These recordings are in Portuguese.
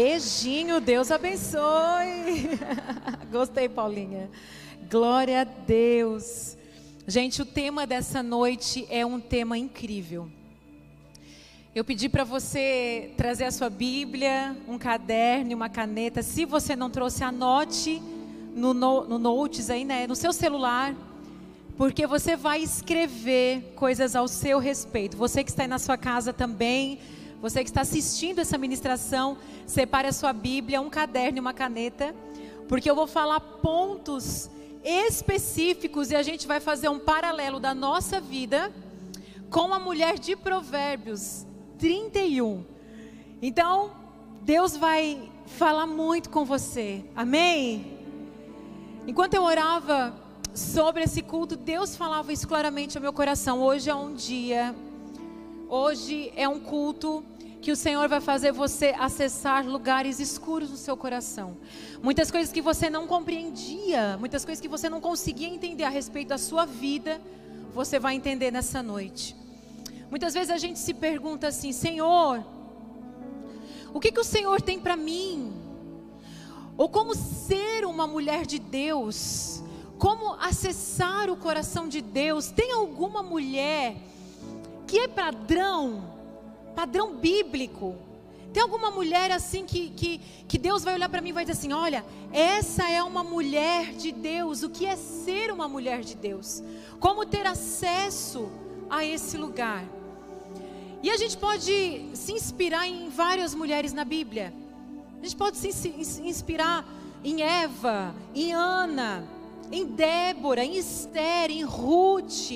Beijinho, Deus abençoe. Gostei, Paulinha. Glória a Deus. Gente, o tema dessa noite é um tema incrível. Eu pedi para você trazer a sua Bíblia, um caderno uma caneta. Se você não trouxe, anote no, no, no notes aí, né, no seu celular, porque você vai escrever coisas ao seu respeito. Você que está aí na sua casa também, você que está assistindo essa ministração, separe a sua Bíblia, um caderno e uma caneta, porque eu vou falar pontos específicos e a gente vai fazer um paralelo da nossa vida com a mulher de Provérbios 31. Então, Deus vai falar muito com você. Amém? Enquanto eu orava sobre esse culto, Deus falava isso claramente ao meu coração. Hoje é um dia, hoje é um culto que o Senhor vai fazer você acessar lugares escuros no seu coração. Muitas coisas que você não compreendia, muitas coisas que você não conseguia entender a respeito da sua vida, você vai entender nessa noite. Muitas vezes a gente se pergunta assim: Senhor, o que, que o Senhor tem para mim? Ou como ser uma mulher de Deus? Como acessar o coração de Deus? Tem alguma mulher que é padrão, padrão bíblico? Tem alguma mulher assim que, que, que Deus vai olhar para mim e vai dizer assim: olha, essa é uma mulher de Deus. O que é ser uma mulher de Deus? Como ter acesso a esse lugar? E a gente pode se inspirar em várias mulheres na Bíblia. A gente pode se inspirar em Eva, em Ana, em Débora, em Esther, em Ruth,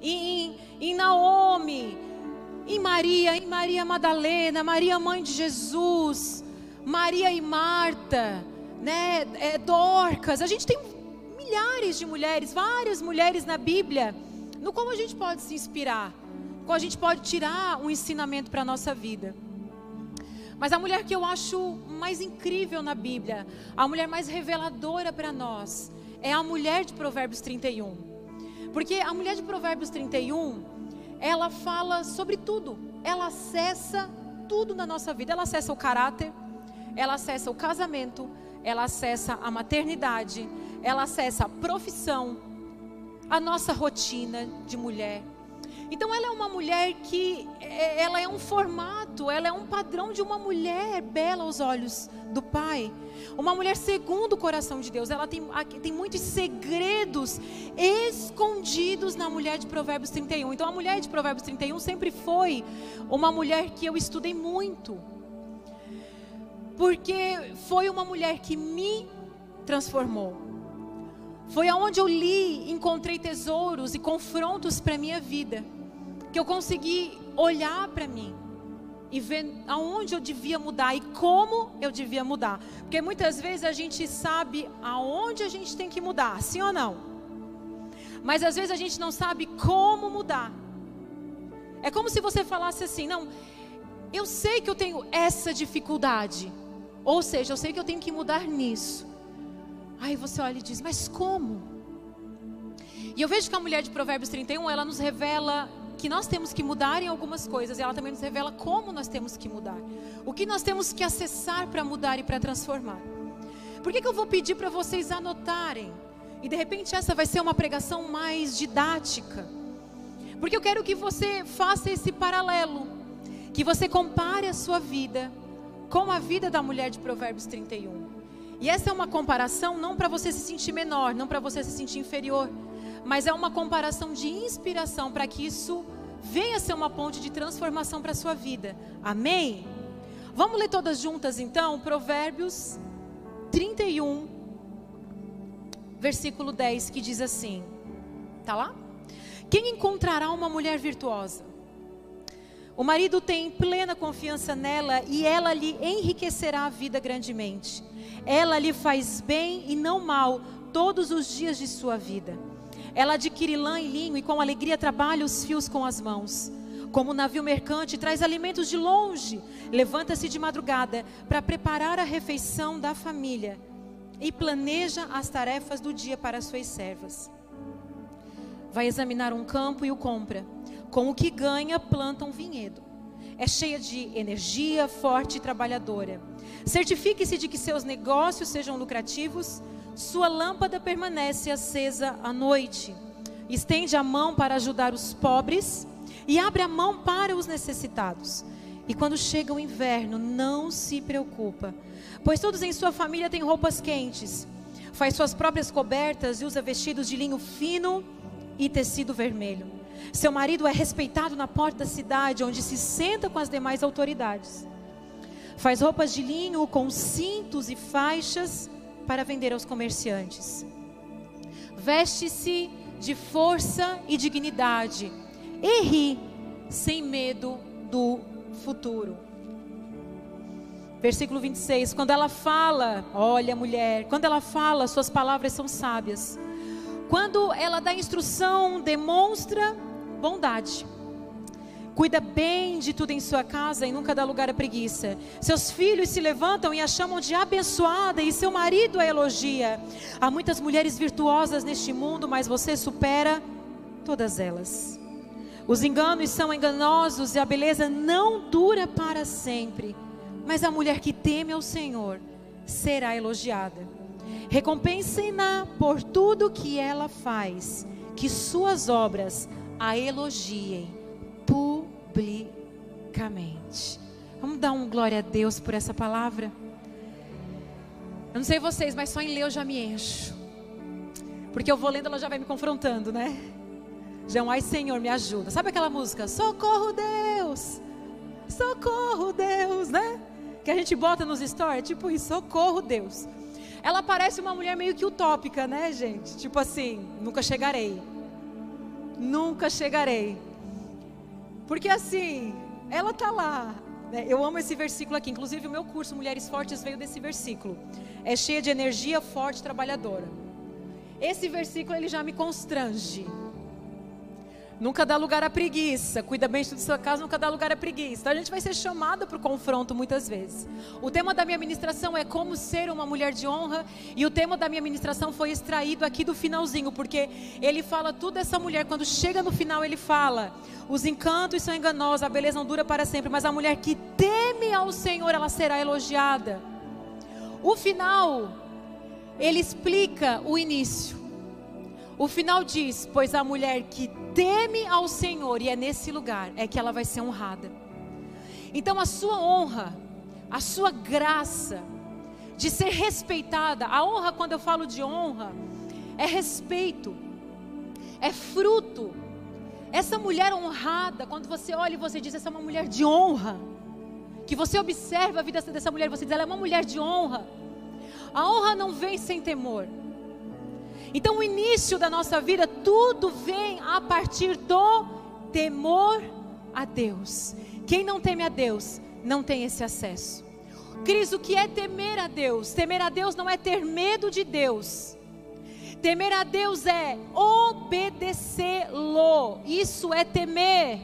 em, em Naomi, em Maria, em Maria Madalena, Maria mãe de Jesus, Maria e Marta, né, é, Dorcas. A gente tem milhares de mulheres, várias mulheres na Bíblia, no como a gente pode se inspirar qual a gente pode tirar um ensinamento para a nossa vida. Mas a mulher que eu acho mais incrível na Bíblia, a mulher mais reveladora para nós, é a mulher de Provérbios 31. Porque a mulher de Provérbios 31, ela fala sobre tudo, ela acessa tudo na nossa vida. Ela acessa o caráter, ela acessa o casamento, ela acessa a maternidade, ela acessa a profissão, a nossa rotina de mulher. Então ela é uma mulher que é, ela é um formato, ela é um padrão de uma mulher bela aos olhos do Pai. Uma mulher segundo o coração de Deus. Ela tem, tem muitos segredos escondidos na mulher de Provérbios 31. Então a mulher de Provérbios 31 sempre foi uma mulher que eu estudei muito. Porque foi uma mulher que me transformou. Foi aonde eu li, encontrei tesouros e confrontos para minha vida que eu consegui olhar para mim e ver aonde eu devia mudar e como eu devia mudar. Porque muitas vezes a gente sabe aonde a gente tem que mudar, sim ou não? Mas às vezes a gente não sabe como mudar. É como se você falasse assim: não, eu sei que eu tenho essa dificuldade. Ou seja, eu sei que eu tenho que mudar nisso. Aí você olha e diz: mas como? E eu vejo que a mulher de Provérbios 31, ela nos revela que nós temos que mudar em algumas coisas, e ela também nos revela como nós temos que mudar. O que nós temos que acessar para mudar e para transformar. Por que, que eu vou pedir para vocês anotarem? E de repente essa vai ser uma pregação mais didática. Porque eu quero que você faça esse paralelo. Que você compare a sua vida com a vida da mulher de Provérbios 31. E essa é uma comparação não para você se sentir menor, não para você se sentir inferior mas é uma comparação de inspiração para que isso venha ser uma ponte de transformação para a sua vida. Amém? Vamos ler todas juntas então? Provérbios 31, versículo 10, que diz assim: Tá lá? Quem encontrará uma mulher virtuosa? O marido tem plena confiança nela e ela lhe enriquecerá a vida grandemente. Ela lhe faz bem e não mal todos os dias de sua vida. Ela adquire lã e linho e com alegria trabalha os fios com as mãos. Como um navio mercante traz alimentos de longe, levanta-se de madrugada para preparar a refeição da família e planeja as tarefas do dia para as suas servas. Vai examinar um campo e o compra. Com o que ganha, planta um vinhedo. é cheia de energia, forte e trabalhadora. Certifique-se de que seus negócios sejam lucrativos, sua lâmpada permanece acesa à noite. Estende a mão para ajudar os pobres e abre a mão para os necessitados. E quando chega o inverno, não se preocupa, pois todos em sua família têm roupas quentes. Faz suas próprias cobertas e usa vestidos de linho fino e tecido vermelho. Seu marido é respeitado na porta da cidade, onde se senta com as demais autoridades. Faz roupas de linho com cintos e faixas para vender aos comerciantes. Veste-se de força e dignidade e ri sem medo do futuro. Versículo 26, quando ela fala, olha mulher, quando ela fala, suas palavras são sábias. Quando ela dá instrução, demonstra bondade. Cuida bem de tudo em sua casa e nunca dá lugar à preguiça. Seus filhos se levantam e a chamam de abençoada e seu marido a elogia. Há muitas mulheres virtuosas neste mundo, mas você supera todas elas. Os enganos são enganosos e a beleza não dura para sempre. Mas a mulher que teme ao Senhor será elogiada. Recompensem-na por tudo que ela faz, que suas obras a elogiem publicamente. Vamos dar um glória a Deus por essa palavra? Eu não sei vocês, mas só em ler eu já me encho. Porque eu vou lendo, ela já vai me confrontando, né? Já ai Senhor, me ajuda. Sabe aquela música? Socorro Deus! Socorro Deus, né? Que a gente bota nos stories, tipo isso, socorro Deus. Ela parece uma mulher meio que utópica, né, gente? Tipo assim, nunca chegarei. Nunca chegarei. Porque assim, ela tá lá. Né? Eu amo esse versículo aqui. Inclusive, o meu curso Mulheres Fortes veio desse versículo. É cheia de energia, forte, trabalhadora. Esse versículo ele já me constrange. Nunca dá lugar à preguiça. Cuida bem de sua casa, nunca dá lugar à preguiça. Então a gente vai ser chamada para o confronto muitas vezes. O tema da minha ministração é como ser uma mulher de honra. E o tema da minha ministração foi extraído aqui do finalzinho, porque ele fala tudo essa mulher. Quando chega no final, ele fala: os encantos são enganosos, a beleza não dura para sempre, mas a mulher que teme ao Senhor, ela será elogiada. O final, ele explica o início. O final diz: Pois a mulher que teme ao Senhor e é nesse lugar, é que ela vai ser honrada. Então a sua honra, a sua graça de ser respeitada, a honra, quando eu falo de honra, é respeito, é fruto. Essa mulher honrada, quando você olha e você diz, essa é uma mulher de honra, que você observa a vida dessa mulher você diz, ela é uma mulher de honra. A honra não vem sem temor. Então, o início da nossa vida, tudo vem a partir do temor a Deus. Quem não teme a Deus, não tem esse acesso. Cris, o que é temer a Deus? Temer a Deus não é ter medo de Deus. Temer a Deus é obedecê-lo. Isso é temer.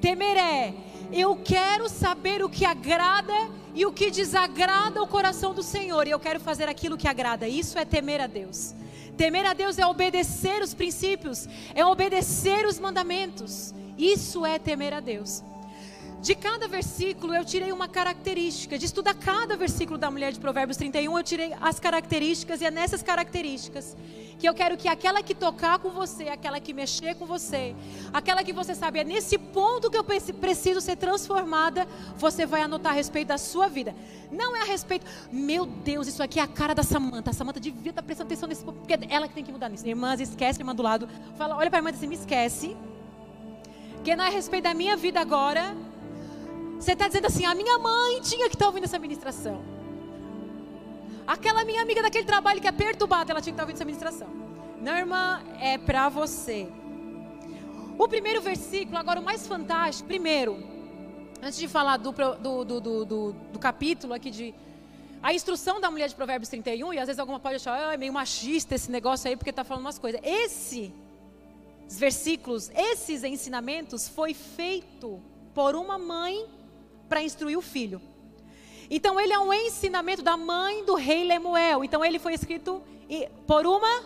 Temer é eu quero saber o que agrada e o que desagrada o coração do Senhor, e eu quero fazer aquilo que agrada. Isso é temer a Deus. Temer a Deus é obedecer os princípios, é obedecer os mandamentos. Isso é temer a Deus. De cada versículo eu tirei uma característica. De estudar cada versículo da mulher de Provérbios 31, eu tirei as características e é nessas características que eu quero que aquela que tocar com você, aquela que mexer com você, aquela que você sabe, é nesse ponto que eu preciso ser transformada, você vai anotar a respeito da sua vida. Não é a respeito, meu Deus, isso aqui é a cara da Samanta. A Samanta devia estar prestando atenção nesse ponto, porque é ela que tem que mudar nisso. Irmãs, esquece irmã do lado. Fala, olha para a irmã e diz assim, me esquece. Que não é a respeito da minha vida agora, você está dizendo assim: a minha mãe tinha que estar tá ouvindo essa ministração. Aquela minha amiga daquele trabalho que é perturbada, ela tinha que estar tá ouvindo essa ministração. Não, irmã, é para você. O primeiro versículo, agora o mais fantástico. Primeiro, antes de falar do, do, do, do, do capítulo aqui de. A instrução da mulher de Provérbios 31, e às vezes alguma pode achar, é meio machista esse negócio aí, porque está falando umas coisas. Esses versículos, esses ensinamentos, foi feito por uma mãe para instruir o filho. Então ele é um ensinamento da mãe do rei Lemuel. Então ele foi escrito por uma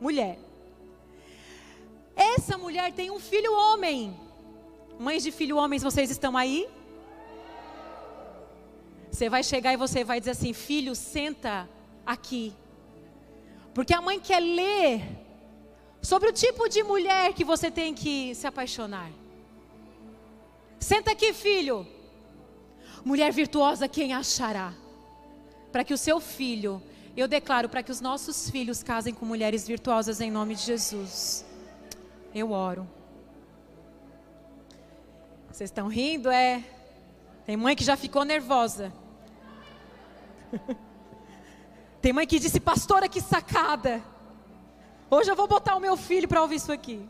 mulher. Essa mulher tem um filho homem. Mães de filho homens, vocês estão aí? Você vai chegar e você vai dizer assim: filho, senta aqui. Porque a mãe quer ler sobre o tipo de mulher que você tem que se apaixonar. Senta aqui, filho. Mulher virtuosa, quem achará? Para que o seu filho, eu declaro para que os nossos filhos casem com mulheres virtuosas em nome de Jesus. Eu oro. Vocês estão rindo? É. Tem mãe que já ficou nervosa. Tem mãe que disse, pastora, que sacada. Hoje eu vou botar o meu filho para ouvir isso aqui.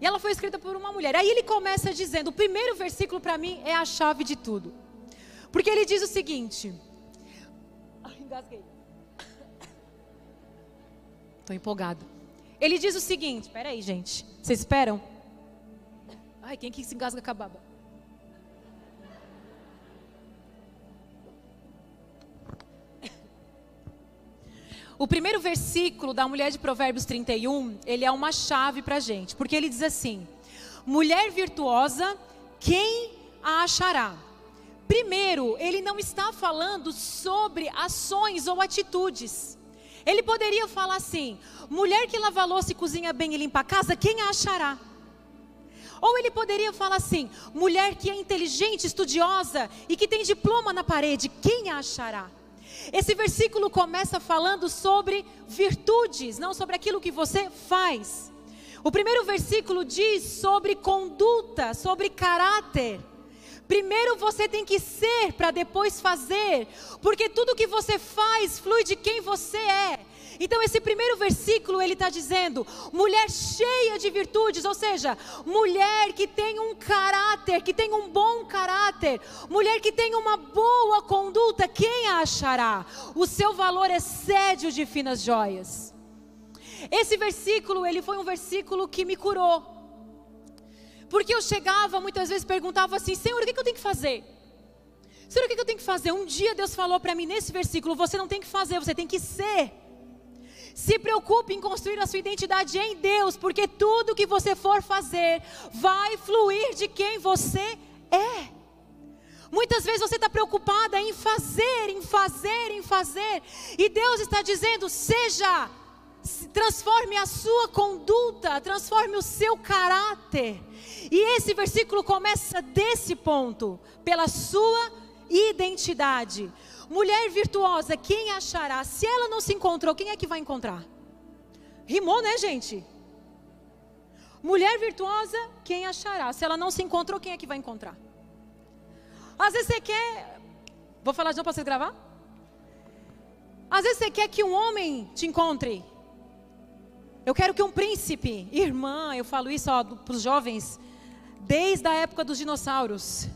E ela foi escrita por uma mulher. Aí ele começa dizendo: o primeiro versículo para mim é a chave de tudo. Porque ele diz o seguinte. Engasguei. Estou empolgado. Ele diz o seguinte: espera aí, gente. Vocês esperam? Ai, quem que se engasga com a baba? O primeiro versículo da mulher de Provérbios 31, ele é uma chave para a gente, porque ele diz assim: mulher virtuosa, quem a achará? Primeiro, ele não está falando sobre ações ou atitudes. Ele poderia falar assim: mulher que lava louça e cozinha bem e limpa a casa, quem a achará? Ou ele poderia falar assim: mulher que é inteligente, estudiosa e que tem diploma na parede, quem a achará? Esse versículo começa falando sobre virtudes, não sobre aquilo que você faz. O primeiro versículo diz sobre conduta, sobre caráter. Primeiro você tem que ser para depois fazer, porque tudo que você faz flui de quem você é. Então esse primeiro versículo ele está dizendo mulher cheia de virtudes, ou seja, mulher que tem um caráter, que tem um bom caráter, mulher que tem uma boa conduta, quem a achará? O seu valor excede o de finas joias. Esse versículo ele foi um versículo que me curou. Porque eu chegava muitas vezes perguntava assim, Senhor, o que, eu tenho que fazer? Senhor, o que eu tenho que fazer? Um dia Deus falou para mim nesse versículo: você não tem que fazer, você tem que ser. Se preocupe em construir a sua identidade em Deus, porque tudo que você for fazer vai fluir de quem você é. Muitas vezes você está preocupada em fazer, em fazer, em fazer, e Deus está dizendo: seja, transforme a sua conduta, transforme o seu caráter. E esse versículo começa desse ponto, pela sua identidade. Mulher virtuosa, quem achará? Se ela não se encontrou, quem é que vai encontrar? Rimou, né, gente? Mulher virtuosa, quem achará? Se ela não se encontrou, quem é que vai encontrar? Às vezes você quer. Vou falar de novo para você gravar? Às vezes você quer que um homem te encontre. Eu quero que um príncipe, irmã, eu falo isso para os jovens, desde a época dos dinossauros.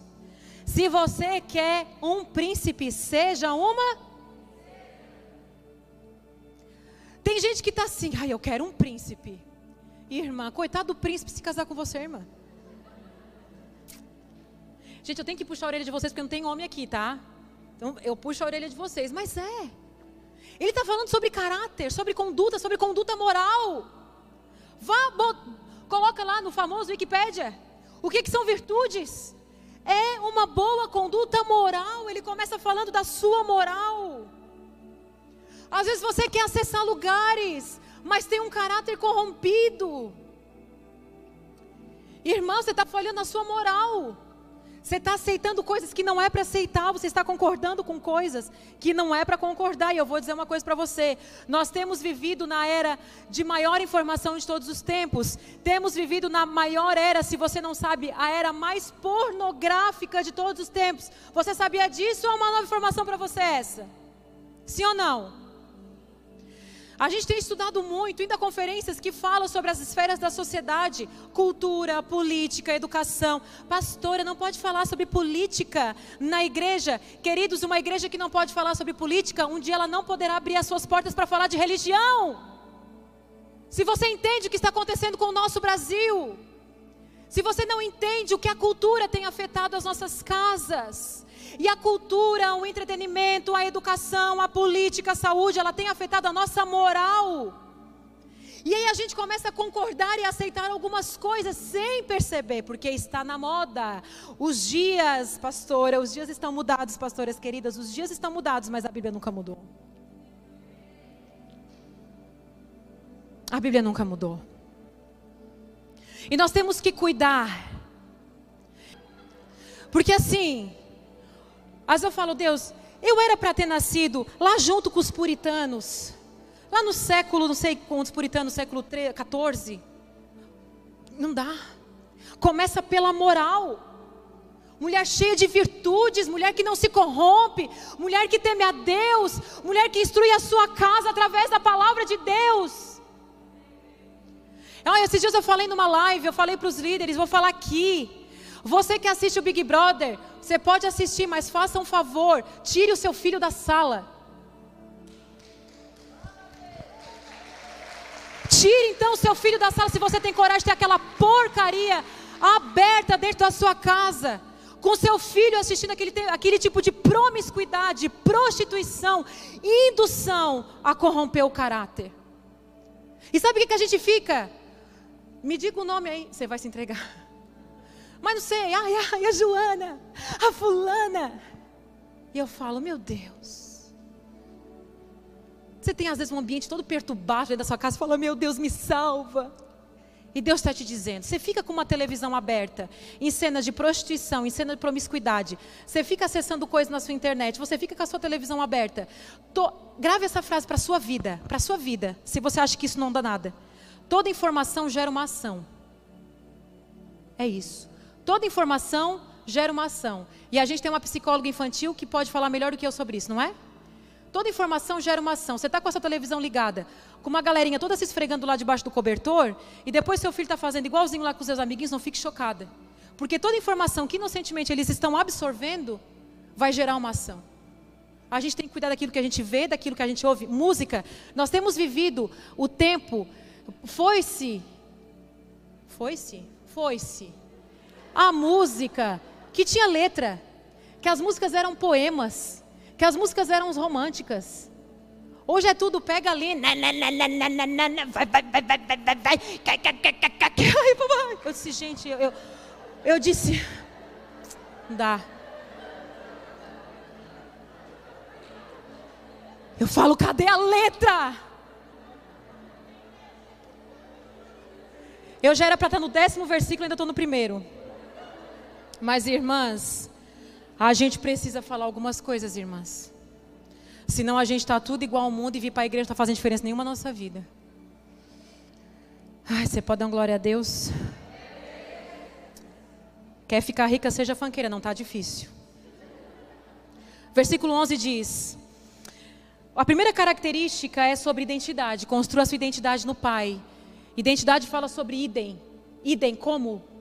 Se você quer um príncipe, seja uma. Tem gente que está assim, ai, eu quero um príncipe. Irmã, coitado do príncipe se casar com você, irmã. Gente, eu tenho que puxar a orelha de vocês porque não tem homem aqui, tá? Então eu puxo a orelha de vocês, mas é. Ele está falando sobre caráter, sobre conduta, sobre conduta moral. Vá, coloca lá no famoso Wikipédia. O que, que são virtudes? é uma boa conduta moral. Ele começa falando da sua moral. Às vezes você quer acessar lugares, mas tem um caráter corrompido. Irmão, você está falhando na sua moral. Você está aceitando coisas que não é para aceitar, você está concordando com coisas que não é para concordar. E eu vou dizer uma coisa para você: nós temos vivido na era de maior informação de todos os tempos, temos vivido na maior era, se você não sabe, a era mais pornográfica de todos os tempos. Você sabia disso ou é uma nova informação para você essa? Sim ou não? A gente tem estudado muito, ainda conferências que falam sobre as esferas da sociedade, cultura, política, educação. Pastora, não pode falar sobre política na igreja. Queridos, uma igreja que não pode falar sobre política, um dia ela não poderá abrir as suas portas para falar de religião. Se você entende o que está acontecendo com o nosso Brasil, se você não entende o que a cultura tem afetado as nossas casas, e a cultura, o entretenimento, a educação, a política, a saúde, ela tem afetado a nossa moral. E aí a gente começa a concordar e aceitar algumas coisas sem perceber, porque está na moda. Os dias, pastora, os dias estão mudados, pastoras queridas, os dias estão mudados, mas a Bíblia nunca mudou. A Bíblia nunca mudou. E nós temos que cuidar. Porque assim, vezes eu falo, Deus, eu era para ter nascido lá junto com os puritanos. Lá no século, não sei quantos puritanos, século 14. Não dá. Começa pela moral. Mulher cheia de virtudes, mulher que não se corrompe, mulher que teme a Deus, mulher que instrui a sua casa através da palavra de Deus. Olha, esses dias eu falei numa live, eu falei para os líderes, vou falar aqui. Você que assiste o Big Brother, você pode assistir, mas faça um favor, tire o seu filho da sala. Tire então o seu filho da sala se você tem coragem de ter aquela porcaria aberta dentro da sua casa. Com seu filho assistindo aquele, aquele tipo de promiscuidade, prostituição, indução a corromper o caráter. E sabe o que, que a gente fica? Me diga o nome aí, você vai se entregar. Mas não sei, ai, ai, a Joana, a fulana. E eu falo, meu Deus. Você tem às vezes um ambiente todo perturbado dentro da sua casa, fala, meu Deus, me salva. E Deus está te dizendo, você fica com uma televisão aberta, em cenas de prostituição, em cenas de promiscuidade, você fica acessando coisas na sua internet, você fica com a sua televisão aberta. Tô, grave essa frase para a sua vida, para a sua vida, se você acha que isso não dá nada. Toda informação gera uma ação. É isso. Toda informação gera uma ação. E a gente tem uma psicóloga infantil que pode falar melhor do que eu sobre isso, não é? Toda informação gera uma ação. Você está com a sua televisão ligada, com uma galerinha toda se esfregando lá debaixo do cobertor, e depois seu filho está fazendo igualzinho lá com seus amiguinhos, não fique chocada. Porque toda informação que inocentemente eles estão absorvendo vai gerar uma ação. A gente tem que cuidar daquilo que a gente vê, daquilo que a gente ouve. Música. Nós temos vivido o tempo. Foi-se. Foi-se? Foi-se. A música que tinha letra. Que as músicas eram poemas que as músicas eram românticas. Hoje é tudo, pega ali, Eu disse, gente, eu, eu, eu disse, não dá. Eu falo, cadê a letra? Eu já era para estar no décimo versículo, ainda estou no primeiro. Mas, irmãs, a gente precisa falar algumas coisas, irmãs. Senão a gente está tudo igual ao mundo e vir para a igreja não está fazendo diferença nenhuma na nossa vida. Ai, você pode dar uma glória a Deus? Quer ficar rica, seja fanqueira, não está difícil. Versículo 11 diz: A primeira característica é sobre identidade. Construa sua identidade no Pai. Identidade fala sobre idem. Idem, como?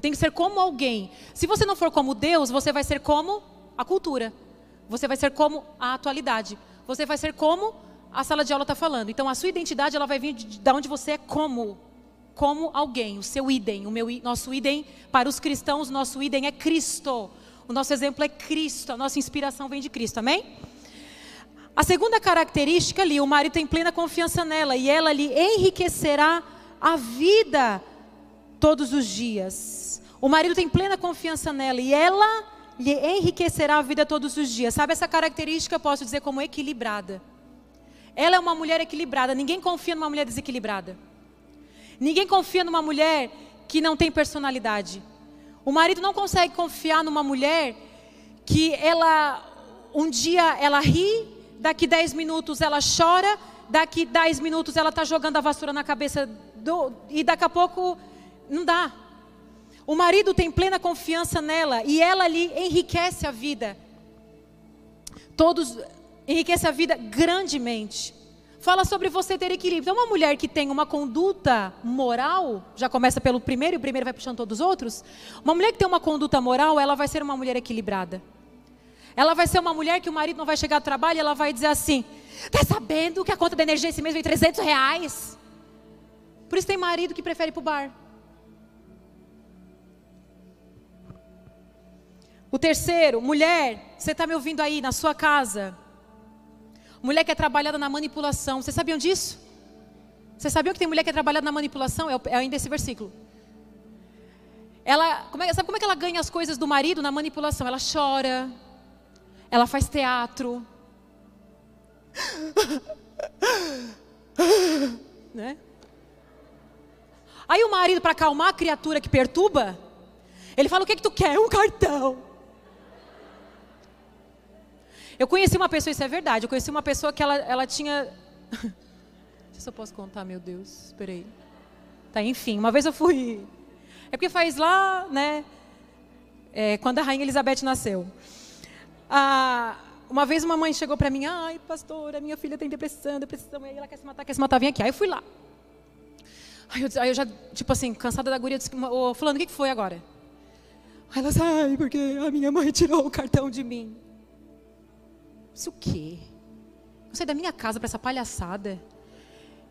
Eu tenho que ser como alguém. Se você não for como Deus, você vai ser como a cultura. Você vai ser como a atualidade. Você vai ser como a sala de aula está falando. Então a sua identidade ela vai vir de, de onde você é como como alguém, o seu idem, o meu nosso idem para os cristãos, nosso idem é Cristo. O nosso exemplo é Cristo, a nossa inspiração vem de Cristo. Amém? A segunda característica ali, o marido tem plena confiança nela e ela lhe enriquecerá a vida todos os dias. O marido tem plena confiança nela e ela lhe enriquecerá a vida todos os dias. Sabe essa característica eu posso dizer como equilibrada. Ela é uma mulher equilibrada. Ninguém confia numa mulher desequilibrada. Ninguém confia numa mulher que não tem personalidade. O marido não consegue confiar numa mulher que ela um dia ela ri, daqui 10 minutos ela chora, daqui 10 minutos ela está jogando a vassoura na cabeça do, e daqui a pouco não dá. O marido tem plena confiança nela e ela lhe enriquece a vida. Todos enriquece a vida grandemente. Fala sobre você ter equilíbrio. Então, uma mulher que tem uma conduta moral, já começa pelo primeiro e o primeiro vai puxando todos os outros. Uma mulher que tem uma conduta moral, ela vai ser uma mulher equilibrada. Ela vai ser uma mulher que o marido não vai chegar ao trabalho e ela vai dizer assim: Tá sabendo que a conta da energia esse mês vem 300 reais? Por isso tem marido que prefere ir para o bar. O terceiro, mulher, você está me ouvindo aí na sua casa? Mulher que é trabalhada na manipulação, vocês sabiam disso? Você sabia que tem mulher que é trabalhada na manipulação? É, é ainda esse versículo. Ela, como é, sabe como é que ela ganha as coisas do marido na manipulação? Ela chora, ela faz teatro. né? Aí o marido, para acalmar a criatura que perturba, ele fala: O que, é que tu quer? Um cartão. Eu conheci uma pessoa, isso é verdade, eu conheci uma pessoa que ela, ela tinha se eu posso contar, meu Deus. Esperei. Tá, enfim, uma vez eu fui. É porque faz lá, né? É, quando a rainha Elizabeth nasceu. Ah, uma vez uma mãe chegou para mim, ai, pastora, minha filha tem depressão, depressão, e aí ela quer se matar, quer se matar, vem aqui. Aí eu fui lá. Aí eu, aí eu já, tipo assim, cansada da guria, disse, ô, fulano, o que, que foi agora? Aí ela disse, ai, porque a minha mãe tirou o cartão de mim. Isso o quê? Eu saí da minha casa para essa palhaçada.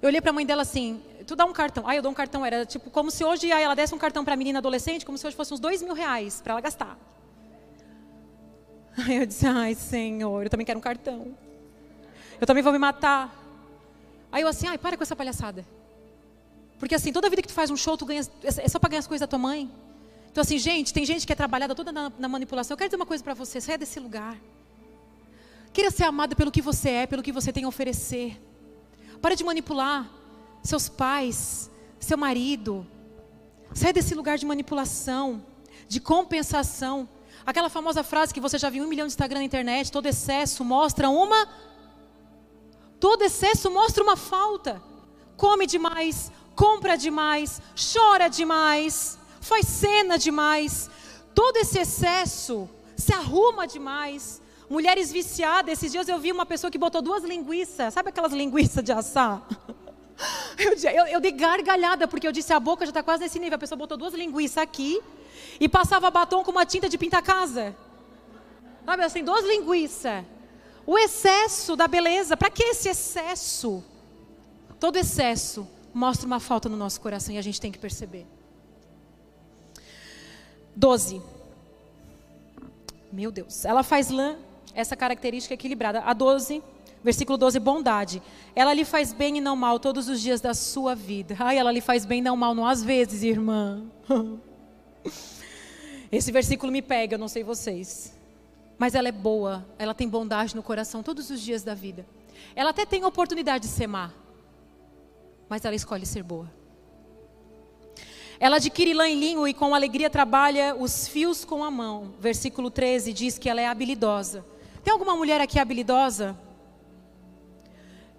Eu olhei para a mãe dela assim, tu dá um cartão. Aí eu dou um cartão, era tipo como se hoje aí ela desse um cartão para a menina adolescente, como se hoje fosse uns dois mil reais para ela gastar. Aí eu disse, ai Senhor, eu também quero um cartão. Eu também vou me matar. Aí eu assim, ai, para com essa palhaçada. Porque assim, toda vida que tu faz um show, tu ganha, é só para ganhar as coisas da tua mãe. Então assim, gente, tem gente que é trabalhada toda na, na manipulação. Eu quero dizer uma coisa para você, saia desse lugar. Queira ser amada pelo que você é, pelo que você tem a oferecer. Para de manipular seus pais, seu marido. Sai desse lugar de manipulação, de compensação. Aquela famosa frase que você já viu um milhão de Instagram na internet: todo excesso mostra uma. Todo excesso mostra uma falta. Come demais, compra demais, chora demais, faz cena demais. Todo esse excesso se arruma demais, Mulheres viciadas. Esses dias eu vi uma pessoa que botou duas linguiças. Sabe aquelas linguiças de assar? Eu, eu, eu dei gargalhada, porque eu disse, a boca já está quase nesse nível. A pessoa botou duas linguiças aqui e passava batom com uma tinta de pintar casa. Sabe assim, duas linguiças. O excesso da beleza. Para que esse excesso? Todo excesso mostra uma falta no nosso coração e a gente tem que perceber. 12. Meu Deus. Ela faz lã essa característica equilibrada. A 12, versículo 12, bondade. Ela lhe faz bem e não mal todos os dias da sua vida. Ai, ela lhe faz bem e não mal, não às vezes, irmã. Esse versículo me pega, eu não sei vocês. Mas ela é boa, ela tem bondade no coração todos os dias da vida. Ela até tem oportunidade de ser má, mas ela escolhe ser boa. Ela adquire lã e linho e com alegria trabalha os fios com a mão. Versículo 13 diz que ela é habilidosa. Tem alguma mulher aqui habilidosa?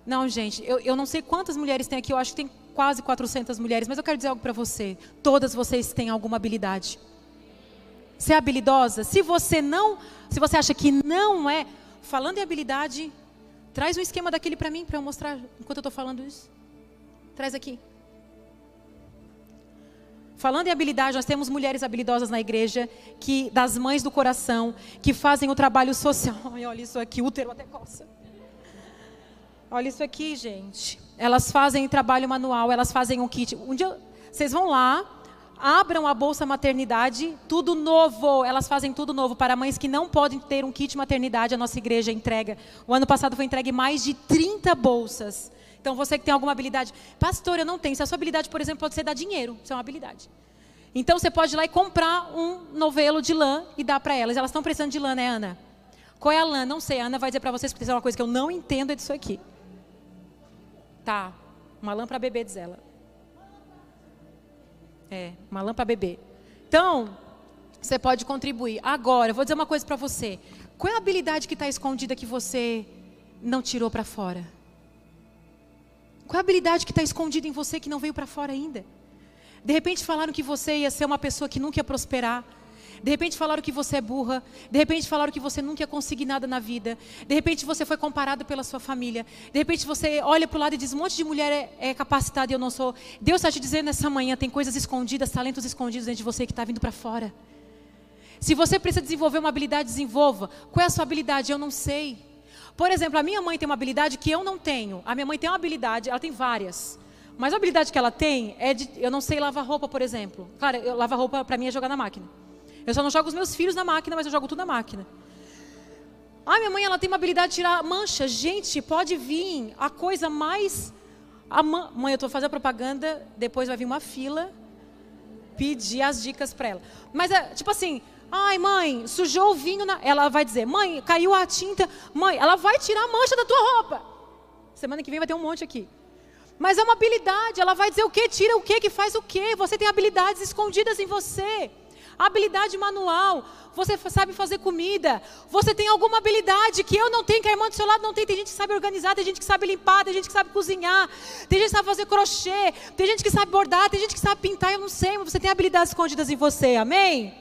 Não, gente, eu, eu não sei quantas mulheres tem aqui, eu acho que tem quase 400 mulheres, mas eu quero dizer algo para você. Todas vocês têm alguma habilidade. Você é habilidosa? Se você não, se você acha que não é, falando em habilidade, traz um esquema daquele para mim, para eu mostrar enquanto eu estou falando isso. Traz aqui. Falando em habilidade, nós temos mulheres habilidosas na igreja, que das mães do coração, que fazem o trabalho social. Ai, olha isso aqui, útero até coça. Olha isso aqui, gente. Elas fazem trabalho manual, elas fazem um kit. Um dia vocês vão lá, abram a bolsa maternidade, tudo novo. Elas fazem tudo novo para mães que não podem ter um kit maternidade. A nossa igreja entrega. O ano passado foi entregue mais de 30 bolsas então você que tem alguma habilidade, pastor, eu não tenho. Se a sua habilidade, por exemplo, pode ser dar dinheiro, isso é uma habilidade. Então você pode ir lá e comprar um novelo de lã e dar para elas. Elas estão precisando de lã, né, Ana? Qual é a lã? Não sei. A Ana vai dizer para vocês, porque isso é uma coisa que eu não entendo é disso aqui. Tá, uma lã para bebê, diz ela. É, uma lã para bebê. Então, você pode contribuir. Agora, eu vou dizer uma coisa para você. Qual é a habilidade que está escondida que você não tirou para fora? Qual é a habilidade que está escondida em você que não veio para fora ainda? De repente falaram que você ia ser uma pessoa que nunca ia prosperar. De repente falaram que você é burra. De repente falaram que você nunca ia conseguir nada na vida. De repente você foi comparado pela sua família. De repente você olha para o lado e diz: um monte de mulher é, é capacitada e eu não sou. Deus está te dizendo nessa manhã: tem coisas escondidas, talentos escondidos dentro de você que está vindo para fora. Se você precisa desenvolver uma habilidade, desenvolva. Qual é a sua habilidade? Eu não sei. Por exemplo, a minha mãe tem uma habilidade que eu não tenho. A minha mãe tem uma habilidade, ela tem várias. Mas a habilidade que ela tem é de. Eu não sei lavar roupa, por exemplo. Claro, eu lavar roupa para mim é jogar na máquina. Eu só não jogo os meus filhos na máquina, mas eu jogo tudo na máquina. Ah, minha mãe ela tem uma habilidade de tirar mancha. Gente, pode vir a coisa mais A mãe, eu estou fazendo propaganda, depois vai vir uma fila pedir as dicas para ela. Mas é tipo assim, ai mãe, sujou o vinho, na... ela vai dizer, mãe, caiu a tinta, mãe, ela vai tirar a mancha da tua roupa. Semana que vem vai ter um monte aqui. Mas é uma habilidade, ela vai dizer o que, tira o que, que faz o que. Você tem habilidades escondidas em você habilidade manual, você sabe fazer comida, você tem alguma habilidade que eu não tenho, que a irmã do seu lado não tem. Tem gente que sabe organizar, tem gente que sabe limpar, tem gente que sabe cozinhar, tem gente que sabe fazer crochê, tem gente que sabe bordar, tem gente que sabe pintar, eu não sei, mas você tem habilidades escondidas em você, amém?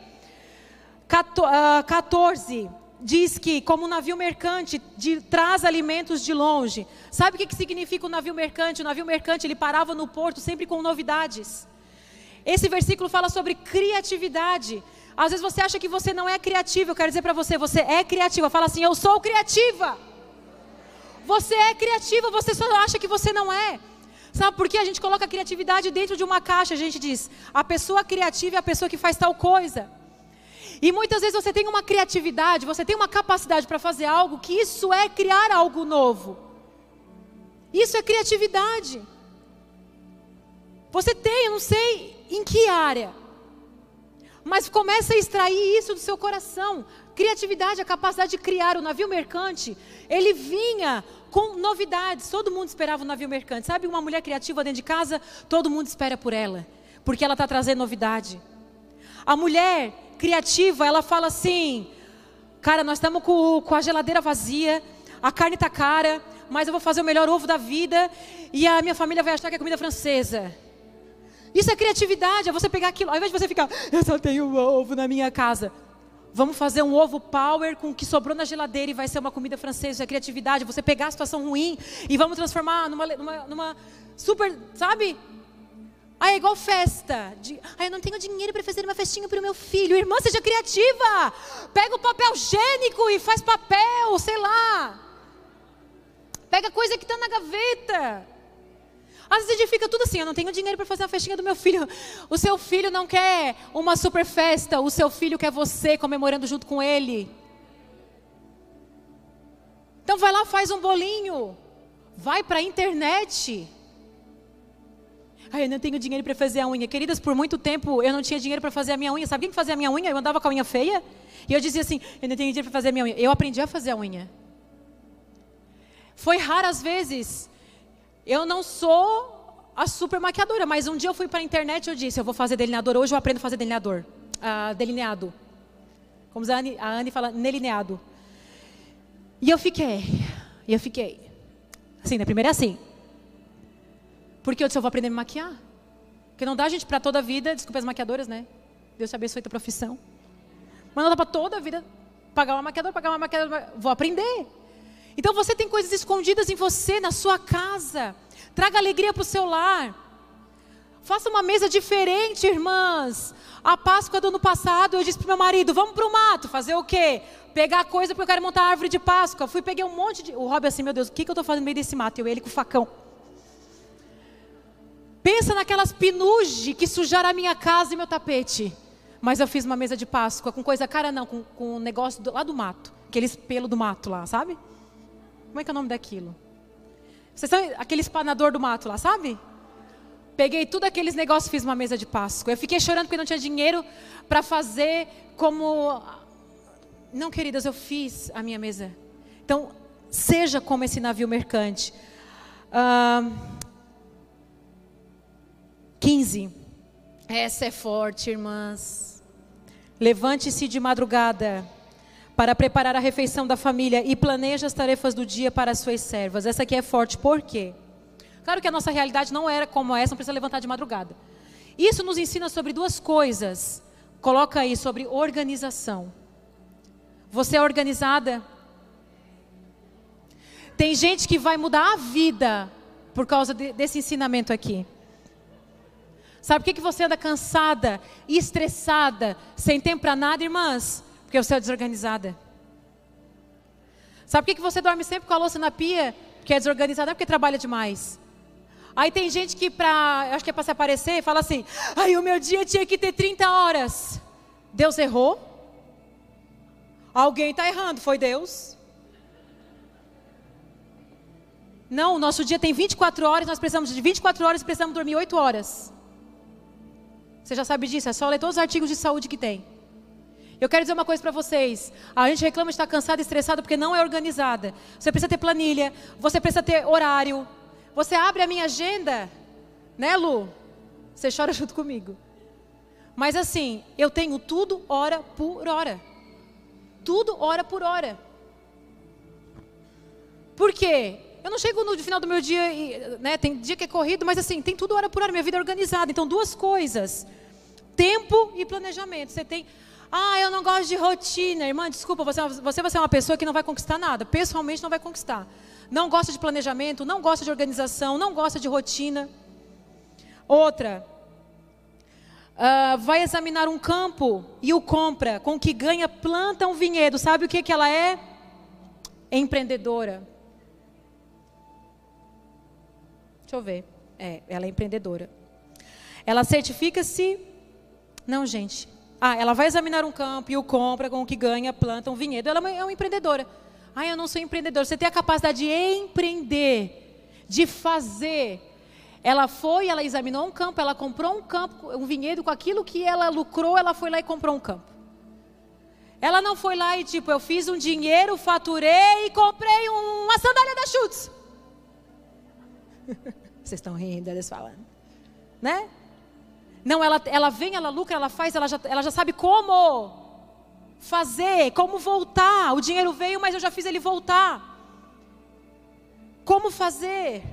14 ah, diz que, como um navio mercante de, traz alimentos de longe. Sabe o que, que significa o navio mercante? O navio mercante ele parava no porto sempre com novidades. Esse versículo fala sobre criatividade. Às vezes você acha que você não é criativo. Eu quero dizer para você, você é criativa. Fala assim: Eu sou criativa. Você é criativa, você só acha que você não é. Sabe por que a gente coloca a criatividade dentro de uma caixa? A gente diz: a pessoa criativa é a pessoa que faz tal coisa. E muitas vezes você tem uma criatividade, você tem uma capacidade para fazer algo, que isso é criar algo novo. Isso é criatividade. Você tem, eu não sei em que área. Mas comece a extrair isso do seu coração. Criatividade, a capacidade de criar o navio mercante, ele vinha com novidades. Todo mundo esperava o navio mercante. Sabe uma mulher criativa dentro de casa? Todo mundo espera por ela, porque ela está trazendo novidade. A mulher criativa, ela fala assim: Cara, nós estamos com, com a geladeira vazia, a carne está cara, mas eu vou fazer o melhor ovo da vida e a minha família vai achar que é comida francesa. Isso é criatividade, é você pegar aquilo, ao invés de você ficar, eu só tenho um ovo na minha casa. Vamos fazer um ovo power com o que sobrou na geladeira e vai ser uma comida francesa. É criatividade. Você pegar a situação ruim e vamos transformar numa, numa, numa super, sabe? Ah, é igual festa. De, ah, eu não tenho dinheiro para fazer uma festinha para o meu filho. Irmã, seja criativa. Pega o papel higiênico e faz papel, sei lá. Pega coisa que está na gaveta. Às vezes a gente fica tudo assim, eu não tenho dinheiro para fazer a festinha do meu filho. O seu filho não quer uma super festa, o seu filho quer você comemorando junto com ele. Então vai lá, faz um bolinho. Vai para a internet. Ai, eu não tenho dinheiro para fazer a unha. Queridas, por muito tempo eu não tinha dinheiro para fazer a minha unha. Sabe quem fazia a minha unha? Eu andava com a unha feia. E eu dizia assim: eu não tenho dinheiro para fazer a minha unha. Eu aprendi a fazer a unha. Foi raras vezes eu não sou a super maquiadora, mas um dia eu fui para a internet e eu disse, eu vou fazer delineador hoje, eu aprendo a fazer delineador, delineado. Como a Anne, a Anne fala, delineado. E eu fiquei, e eu fiquei. Assim, né? Primeiro é assim. Porque eu disse, eu vou aprender a me maquiar. Porque não dá gente para toda a vida, desculpe as maquiadoras, né? Deus te abençoe a profissão. Mas não dá para toda a vida pagar uma maquiadora, pagar uma maquiadora. Vou aprender. Então você tem coisas escondidas em você, na sua casa. Traga alegria para o seu lar. Faça uma mesa diferente, irmãs. A Páscoa do ano passado, eu disse para meu marido: vamos para o mato. Fazer o quê? Pegar coisa porque eu quero montar a árvore de Páscoa. Fui, peguei um monte de. O Rob assim, meu Deus, o que, que eu estou fazendo no meio desse mato? Eu ele com o facão. Pensa naquelas pinuge que sujaram a minha casa e meu tapete. Mas eu fiz uma mesa de Páscoa com coisa cara, não, com, com um negócio do, lá do mato. Aqueles pelo do mato lá, sabe? Como é que é o nome daquilo? Vocês são aquele espanador do mato lá, sabe? Peguei tudo aqueles negócios, fiz uma mesa de Páscoa. Eu fiquei chorando porque não tinha dinheiro para fazer como. Não, queridas, eu fiz a minha mesa. Então, seja como esse navio mercante. Uh, 15. Essa é forte, irmãs. Levante-se de madrugada para preparar a refeição da família e planeja as tarefas do dia para as suas servas. Essa aqui é forte, por quê? Claro que a nossa realidade não era como essa, não precisa levantar de madrugada. Isso nos ensina sobre duas coisas. Coloca aí sobre organização. Você é organizada? Tem gente que vai mudar a vida por causa de, desse ensinamento aqui. Sabe por que, que você anda cansada, estressada, sem tempo para nada, irmãs? Porque você é desorganizada. Sabe por que você dorme sempre com a louça na pia? Porque é desorganizada, é porque trabalha demais. Aí tem gente que, pra, acho que é para se aparecer, fala assim: aí o meu dia tinha que ter 30 horas. Deus errou? Alguém está errando, foi Deus? Não, o nosso dia tem 24 horas, nós precisamos de 24 horas e precisamos dormir 8 horas. Você já sabe disso, é só ler todos os artigos de saúde que tem. Eu quero dizer uma coisa para vocês. A gente reclama de estar cansada e estressada porque não é organizada. Você precisa ter planilha, você precisa ter horário. Você abre a minha agenda, né, Lu? Você chora junto comigo. Mas assim, eu tenho tudo hora por hora. Tudo hora por hora. Por quê? Eu não chego no final do meu dia, e, né, tem dia que é corrido, mas assim, tem tudo hora por hora, minha vida é organizada. Então, duas coisas: tempo e planejamento. Você tem. Ah, eu não gosto de rotina. Irmã, desculpa, você, é você vai ser uma pessoa que não vai conquistar nada. Pessoalmente, não vai conquistar. Não gosta de planejamento, não gosta de organização, não gosta de rotina. Outra, uh, vai examinar um campo e o compra, com o que ganha, planta um vinhedo. Sabe o que, que ela é? Empreendedora. Deixa eu ver. É, ela é empreendedora. Ela certifica-se. Não, gente. Ah, ela vai examinar um campo e o compra com o que ganha, planta um vinhedo. Ela é uma empreendedora. Ah, eu não sou empreendedora. Você tem a capacidade de empreender, de fazer. Ela foi, ela examinou um campo, ela comprou um campo, um vinhedo com aquilo que ela lucrou, ela foi lá e comprou um campo. Ela não foi lá e tipo, eu fiz um dinheiro, faturei e comprei uma sandália da Schutz. Vocês estão rindo, eles falando. Né? Não, ela, ela vem, ela lucra, ela faz, ela já, ela já sabe como fazer, como voltar. O dinheiro veio, mas eu já fiz ele voltar. Como fazer?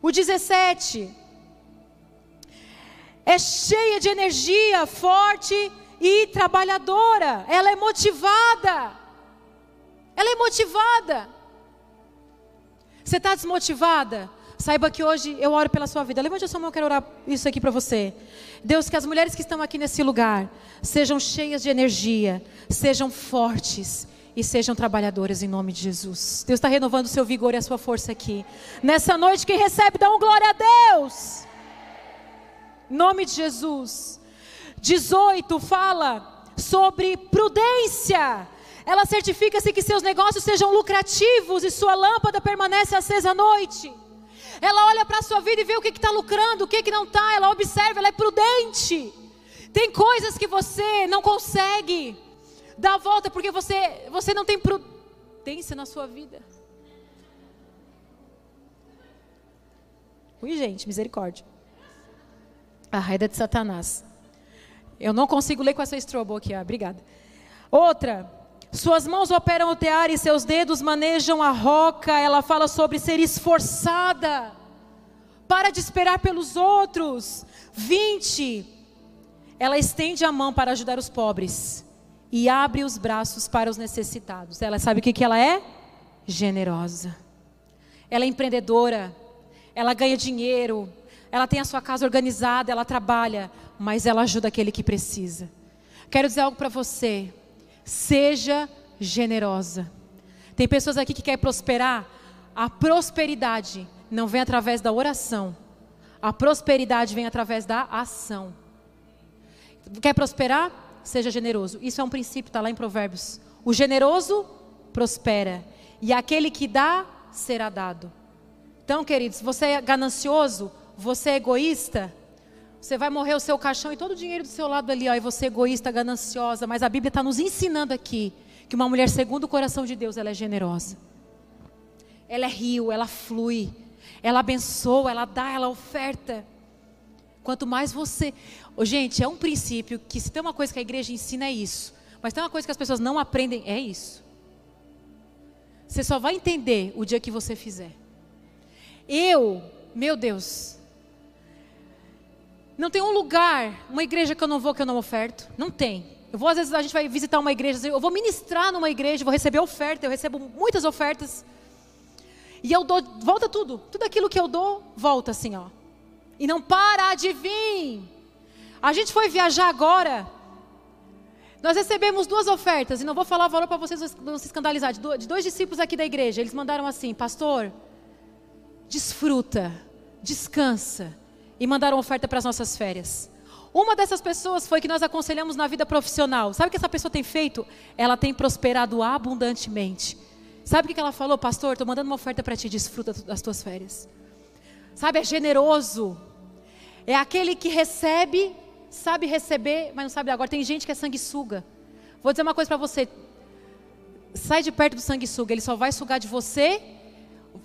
O 17 é cheia de energia, forte e trabalhadora. Ela é motivada. Ela é motivada. Você está desmotivada? Saiba que hoje eu oro pela sua vida. Levante a sua mão, eu quero orar isso aqui para você. Deus, que as mulheres que estão aqui nesse lugar sejam cheias de energia, sejam fortes e sejam trabalhadoras em nome de Jesus. Deus está renovando o seu vigor e a sua força aqui. Nessa noite, quem recebe, dá um glória a Deus. Em nome de Jesus. 18 fala sobre prudência. Ela certifica-se que seus negócios sejam lucrativos e sua lâmpada permanece acesa à noite. Ela olha para a sua vida e vê o que está lucrando, o que, que não está. Ela observa, ela é prudente. Tem coisas que você não consegue dar a volta porque você, você não tem prudência na sua vida. Ui, gente, misericórdia. A raida de Satanás. Eu não consigo ler com essa estrobo aqui, ah, obrigada. Outra, suas mãos operam o tear e seus dedos manejam a roca. Ela fala sobre ser esforçada. Para de esperar pelos outros. 20. Ela estende a mão para ajudar os pobres e abre os braços para os necessitados. Ela sabe o que, que ela é? Generosa. Ela é empreendedora. Ela ganha dinheiro. Ela tem a sua casa organizada. Ela trabalha. Mas ela ajuda aquele que precisa. Quero dizer algo para você. Seja generosa. Tem pessoas aqui que querem prosperar. A prosperidade não vem através da oração. A prosperidade vem através da ação. Quer prosperar? Seja generoso. Isso é um princípio, está lá em Provérbios. O generoso prospera. E aquele que dá, será dado. Então, queridos, você é ganancioso, você é egoísta, você vai morrer o seu caixão e todo o dinheiro do seu lado ali, ó, e você é egoísta, gananciosa. Mas a Bíblia está nos ensinando aqui que uma mulher segundo o coração de Deus, ela é generosa. Ela é rio, ela flui. Ela abençoa, ela dá, ela oferta. Quanto mais você. Oh, gente, é um princípio que se tem uma coisa que a igreja ensina é isso. Mas tem uma coisa que as pessoas não aprendem, é isso. Você só vai entender o dia que você fizer. Eu, meu Deus, não tem um lugar, uma igreja que eu não vou, que eu não oferto. Não tem. Eu vou, às vezes, a gente vai visitar uma igreja, eu vou ministrar numa igreja, vou receber oferta, eu recebo muitas ofertas. E eu dou, volta tudo. Tudo aquilo que eu dou, volta assim, ó. E não para de vir. A gente foi viajar agora. Nós recebemos duas ofertas, e não vou falar o valor para vocês não se escandalizar, de dois discípulos aqui da igreja. Eles mandaram assim: Pastor, desfruta, descansa e mandaram oferta para as nossas férias. Uma dessas pessoas foi que nós aconselhamos na vida profissional. Sabe o que essa pessoa tem feito? Ela tem prosperado abundantemente. Sabe o que ela falou, pastor? Estou mandando uma oferta para ti, desfruta das tuas férias. Sabe, é generoso. É aquele que recebe, sabe receber, mas não sabe agora. Tem gente que é sanguessuga. Vou dizer uma coisa para você. Sai de perto do sanguessuga, ele só vai sugar de você,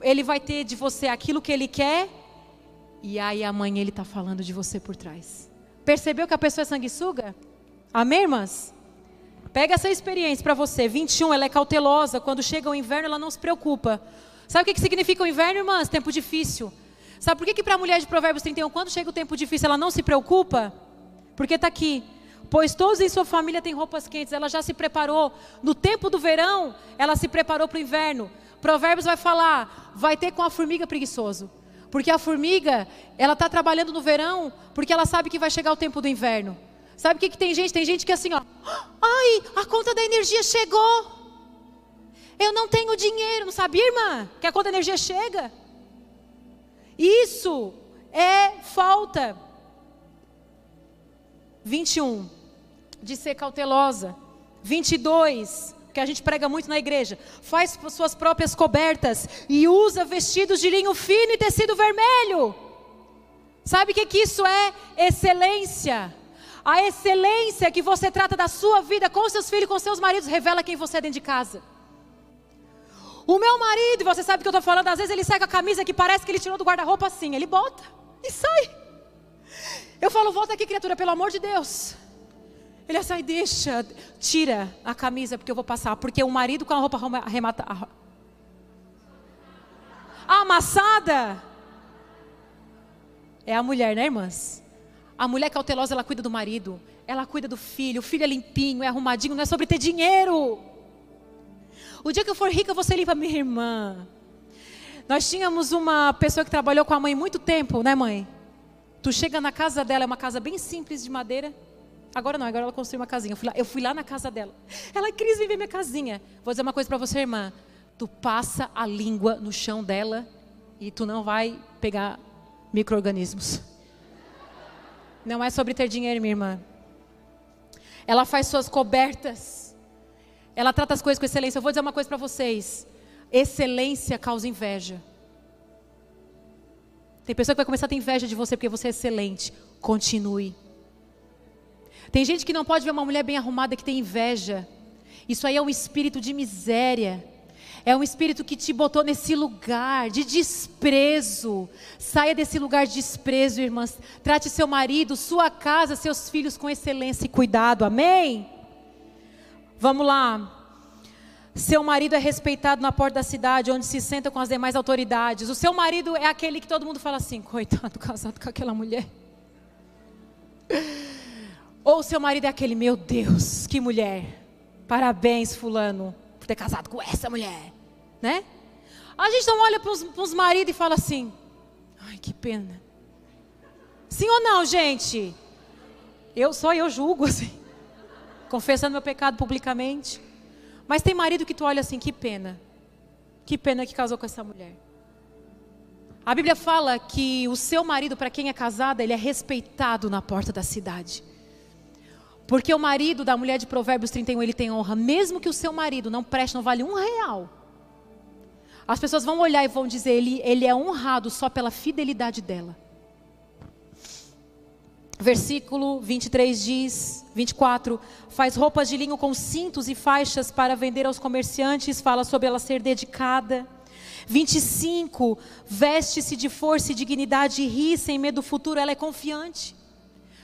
ele vai ter de você aquilo que ele quer, e aí amanhã ele está falando de você por trás. Percebeu que a pessoa é sanguessuga? Amém, irmãs? Pega essa experiência para você. 21, ela é cautelosa. Quando chega o inverno, ela não se preocupa. Sabe o que, que significa o inverno, irmãs? Tempo difícil. Sabe por que, que para a mulher de Provérbios 31, quando chega o tempo difícil, ela não se preocupa? Porque está aqui. Pois todos em sua família têm roupas quentes. Ela já se preparou. No tempo do verão, ela se preparou para o inverno. Provérbios vai falar: vai ter com a formiga preguiçoso. Porque a formiga, ela está trabalhando no verão, porque ela sabe que vai chegar o tempo do inverno. Sabe o que, que tem gente? Tem gente que é assim, ó. Ai, a conta da energia chegou. Eu não tenho dinheiro, não sabia, irmã? Que a conta da energia chega. Isso é falta. 21. De ser cautelosa. 22 que a gente prega muito na igreja, faz suas próprias cobertas e usa vestidos de linho fino e tecido vermelho. Sabe o que, que isso é? Excelência. A excelência que você trata da sua vida com seus filhos, com seus maridos, revela quem você é dentro de casa. O meu marido, você sabe o que eu estou falando, às vezes ele sai com a camisa que parece que ele tirou do guarda-roupa assim, ele bota e sai. Eu falo, volta aqui, criatura, pelo amor de Deus. Ele é sai, deixa, tira a camisa porque eu vou passar. Porque o marido com a roupa arremata, amassada é a mulher, né, irmãs? A mulher cautelosa, ela cuida do marido, ela cuida do filho, o filho é limpinho, é arrumadinho, não é sobre ter dinheiro. O dia que eu for rica, você limpa minha irmã. Nós tínhamos uma pessoa que trabalhou com a mãe muito tempo, né, mãe? Tu chega na casa dela, é uma casa bem simples de madeira. Agora não, agora ela construiu uma casinha. Eu fui lá, eu fui lá na casa dela. Ela, Cris, vem ver minha casinha. Vou dizer uma coisa para você, irmã. Tu passa a língua no chão dela e tu não vai pegar micro-organismos. Não é sobre ter dinheiro, minha irmã. Ela faz suas cobertas. Ela trata as coisas com excelência. Eu vou dizer uma coisa para vocês: excelência causa inveja. Tem pessoa que vai começar a ter inveja de você porque você é excelente. Continue. Tem gente que não pode ver uma mulher bem arrumada que tem inveja. Isso aí é um espírito de miséria. É um espírito que te botou nesse lugar de desprezo. Saia desse lugar de desprezo, irmãs. Trate seu marido, sua casa, seus filhos com excelência e cuidado. Amém? Vamos lá. Seu marido é respeitado na porta da cidade, onde se senta com as demais autoridades. O seu marido é aquele que todo mundo fala assim: coitado, casado com aquela mulher. Ou o seu marido é aquele: meu Deus, que mulher. Parabéns, Fulano por ter casado com essa mulher, né? A gente não olha para os maridos e fala assim, ai que pena. Sim ou não, gente? Eu só eu julgo assim, confessando meu pecado publicamente. Mas tem marido que tu olha assim, que pena. Que pena que casou com essa mulher. A Bíblia fala que o seu marido, para quem é casada, ele é respeitado na porta da cidade. Porque o marido da mulher de Provérbios 31, ele tem honra, mesmo que o seu marido não preste, não vale um real. As pessoas vão olhar e vão dizer, ele, ele é honrado só pela fidelidade dela. Versículo 23 diz, 24, faz roupas de linho com cintos e faixas para vender aos comerciantes, fala sobre ela ser dedicada. 25, veste-se de força e dignidade e ri sem medo do futuro, ela é confiante.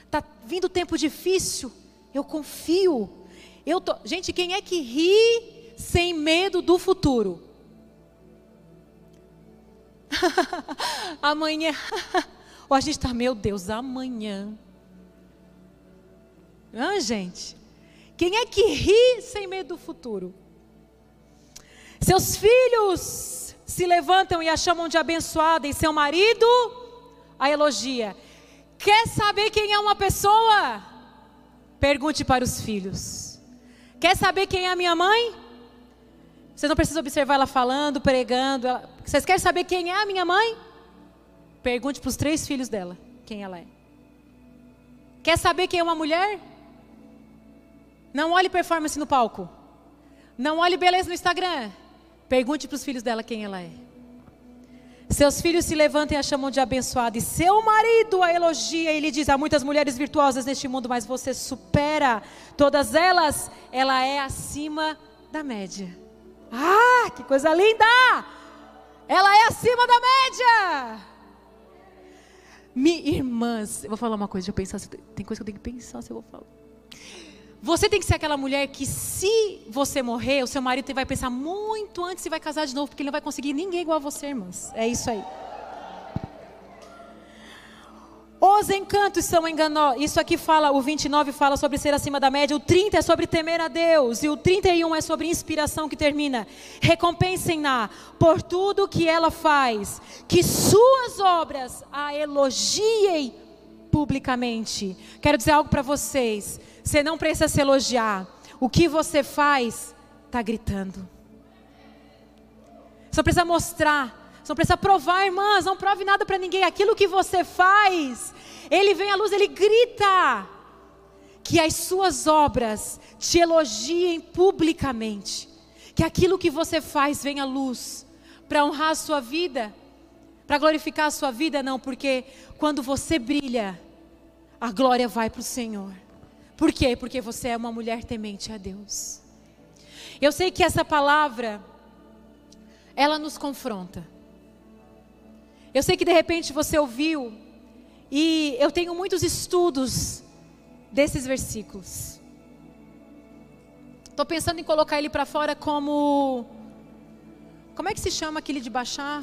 Está vindo tempo difícil, eu confio. Eu tô... Gente, quem é que ri sem medo do futuro? amanhã. Ou a gente está, meu Deus, amanhã. Ah, gente. Quem é que ri sem medo do futuro? Seus filhos se levantam e a chamam de abençoada, e seu marido a elogia. Quer saber quem é uma pessoa? Pergunte para os filhos. Quer saber quem é a minha mãe? Você não precisa observar ela falando, pregando. Ela... Vocês querem saber quem é a minha mãe? Pergunte para os três filhos dela quem ela é. Quer saber quem é uma mulher? Não olhe performance no palco. Não olhe beleza no Instagram. Pergunte para os filhos dela quem ela é. Seus filhos se levantam e a chamam de abençoada, e seu marido a elogia e lhe diz: há muitas mulheres virtuosas neste mundo, mas você supera todas elas, ela é acima da média. Ah, que coisa linda! Ela é acima da média. Minha irmãs, eu vou falar uma coisa, eu pensar, tem coisa que eu tenho que pensar se eu vou falar. Você tem que ser aquela mulher que, se você morrer, o seu marido vai pensar muito antes se vai casar de novo, porque ele não vai conseguir ninguém igual a você, irmãs. É isso aí. Os encantos são enganosos. Isso aqui fala, o 29 fala sobre ser acima da média, o 30 é sobre temer a Deus, e o 31 é sobre inspiração que termina. Recompensem-na por tudo que ela faz, que suas obras a elogiem publicamente. Quero dizer algo para vocês. Você não precisa se elogiar. O que você faz está gritando. Só precisa mostrar não precisa provar, irmãs, não prove nada para ninguém. Aquilo que você faz, ele vem à luz, ele grita. Que as suas obras te elogiem publicamente. Que aquilo que você faz venha à luz para honrar a sua vida, para glorificar a sua vida, não, porque quando você brilha, a glória vai para o Senhor. Por quê? Porque você é uma mulher temente a Deus. Eu sei que essa palavra, ela nos confronta. Eu sei que de repente você ouviu, e eu tenho muitos estudos desses versículos. Estou pensando em colocar ele para fora como. Como é que se chama aquele de baixar?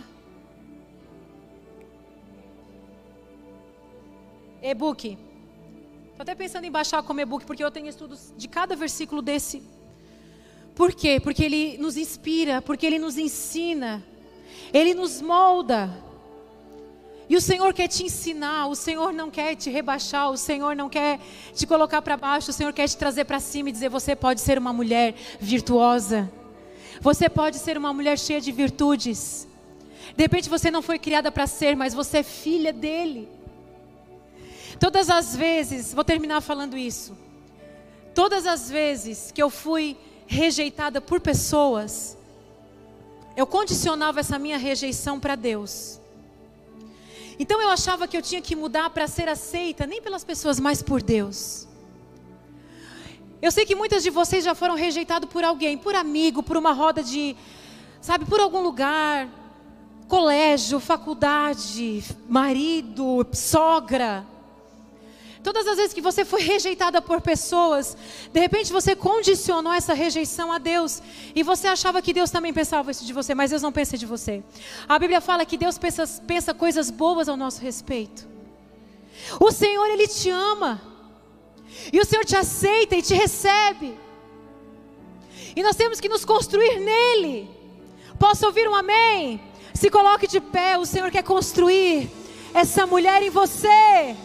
E-book. Estou até pensando em baixar como e-book, porque eu tenho estudos de cada versículo desse. Por quê? Porque ele nos inspira, porque ele nos ensina, ele nos molda. E o Senhor quer te ensinar, o Senhor não quer te rebaixar, o Senhor não quer te colocar para baixo, o Senhor quer te trazer para cima e dizer: você pode ser uma mulher virtuosa, você pode ser uma mulher cheia de virtudes. De repente você não foi criada para ser, mas você é filha dele. Todas as vezes, vou terminar falando isso. Todas as vezes que eu fui rejeitada por pessoas, eu condicionava essa minha rejeição para Deus. Então eu achava que eu tinha que mudar para ser aceita, nem pelas pessoas, mas por Deus. Eu sei que muitas de vocês já foram rejeitados por alguém, por amigo, por uma roda de, sabe, por algum lugar, colégio, faculdade, marido, sogra. Todas as vezes que você foi rejeitada por pessoas, de repente você condicionou essa rejeição a Deus. E você achava que Deus também pensava isso de você, mas Deus não pensa de você. A Bíblia fala que Deus pensa, pensa coisas boas ao nosso respeito. O Senhor, Ele te ama. E o Senhor te aceita e te recebe. E nós temos que nos construir nele. Posso ouvir um amém? Se coloque de pé, o Senhor quer construir essa mulher em você.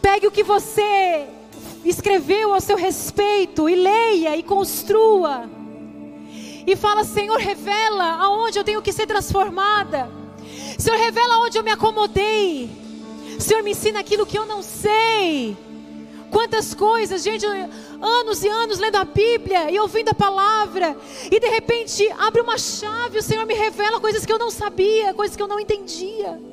Pegue o que você escreveu ao seu respeito e leia e construa. E fala, Senhor, revela aonde eu tenho que ser transformada. Senhor, revela aonde eu me acomodei. Senhor, me ensina aquilo que eu não sei. Quantas coisas, gente, anos e anos lendo a Bíblia e ouvindo a palavra, e de repente abre uma chave, o Senhor me revela coisas que eu não sabia, coisas que eu não entendia.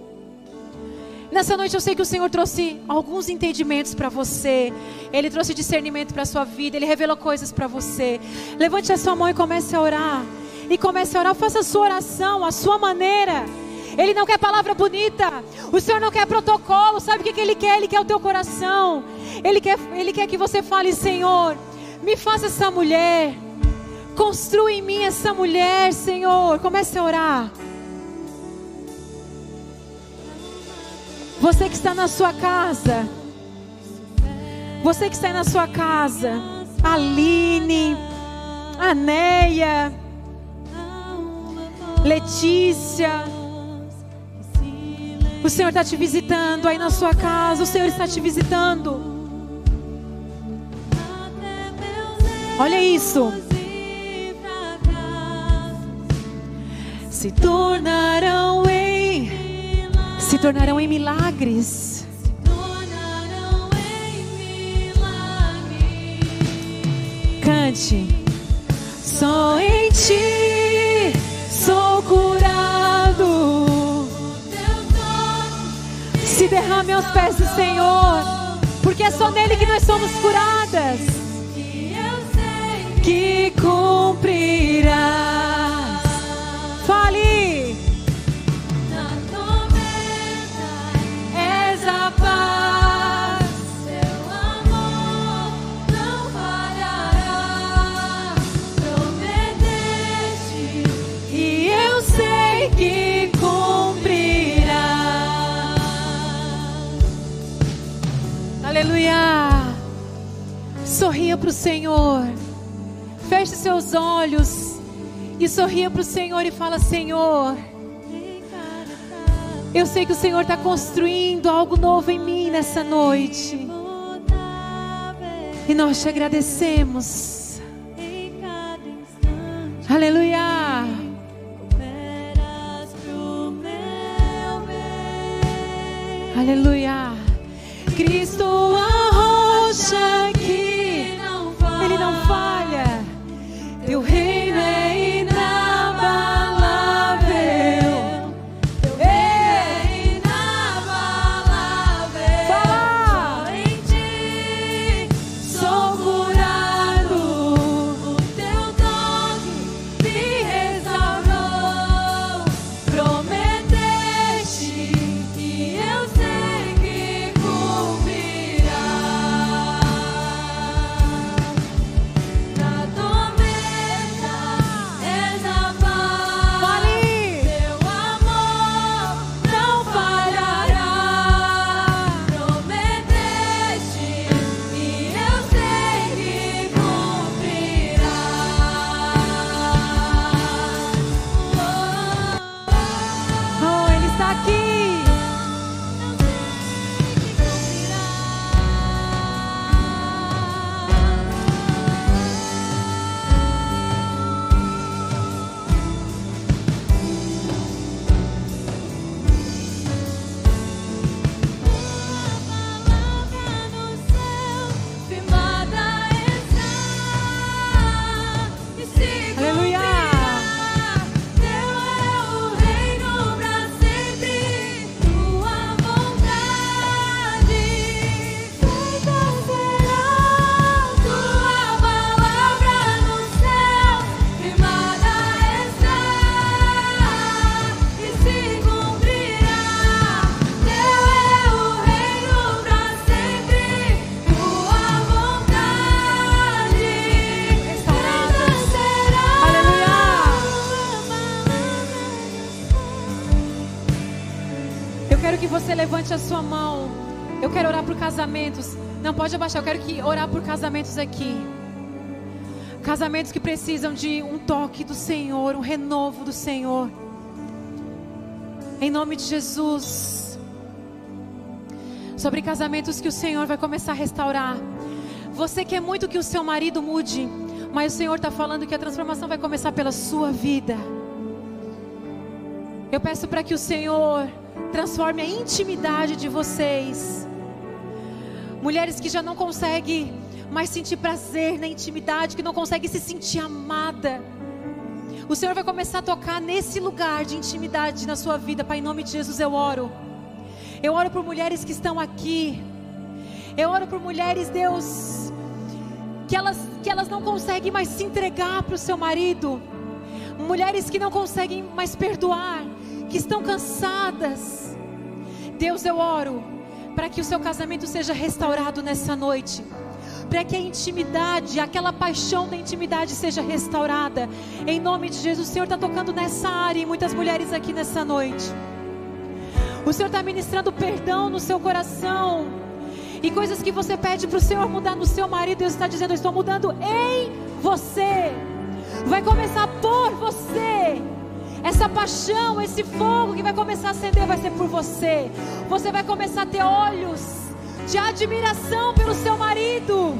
Nessa noite eu sei que o Senhor trouxe alguns entendimentos para você. Ele trouxe discernimento para sua vida. Ele revelou coisas para você. Levante a sua mão e comece a orar. E comece a orar. Faça a sua oração, a sua maneira. Ele não quer palavra bonita. O Senhor não quer protocolo. Sabe o que, que Ele quer? Ele quer o teu coração. Ele quer, Ele quer que você fale, Senhor, me faça essa mulher. Construa em mim essa mulher, Senhor. Comece a orar. Você que está na sua casa. Você que está na sua casa. Aline. Aneia. Letícia. O Senhor está te visitando aí na sua casa. O Senhor está te visitando. Olha isso. Se tornarão se tornarão em milagres. Cante. Só em ti sou curado. Se derrame aos pés do Senhor, porque é só nele que nós somos curadas. Que cumprirá. Aleluia. Para o Senhor. Feche seus olhos e sorria para o Senhor e fala: Senhor, eu sei que o Senhor está construindo algo novo em mim nessa noite. E nós te agradecemos. Aleluia. Aleluia. Que você levante a sua mão. Eu quero orar por casamentos. Não pode abaixar, eu quero que orar por casamentos aqui. Casamentos que precisam de um toque do Senhor, um renovo do Senhor. Em nome de Jesus. Sobre casamentos que o Senhor vai começar a restaurar. Você quer muito que o seu marido mude, mas o Senhor está falando que a transformação vai começar pela sua vida. Eu peço para que o Senhor transforme a intimidade de vocês. Mulheres que já não conseguem mais sentir prazer na intimidade, que não conseguem se sentir amada. O Senhor vai começar a tocar nesse lugar de intimidade na sua vida, Pai, em nome de Jesus eu oro. Eu oro por mulheres que estão aqui. Eu oro por mulheres, Deus, que elas, que elas não conseguem mais se entregar para o seu marido. Mulheres que não conseguem mais perdoar, que estão cansadas. Deus, eu oro para que o seu casamento seja restaurado nessa noite. Para que a intimidade, aquela paixão da intimidade seja restaurada. Em nome de Jesus, o Senhor está tocando nessa área e muitas mulheres aqui nessa noite. O Senhor está ministrando perdão no seu coração. E coisas que você pede para o Senhor mudar no seu marido, Deus está dizendo: Eu estou mudando em você. Vai começar por você. Essa paixão, esse fogo que vai começar a acender vai ser por você. Você vai começar a ter olhos de admiração pelo seu marido.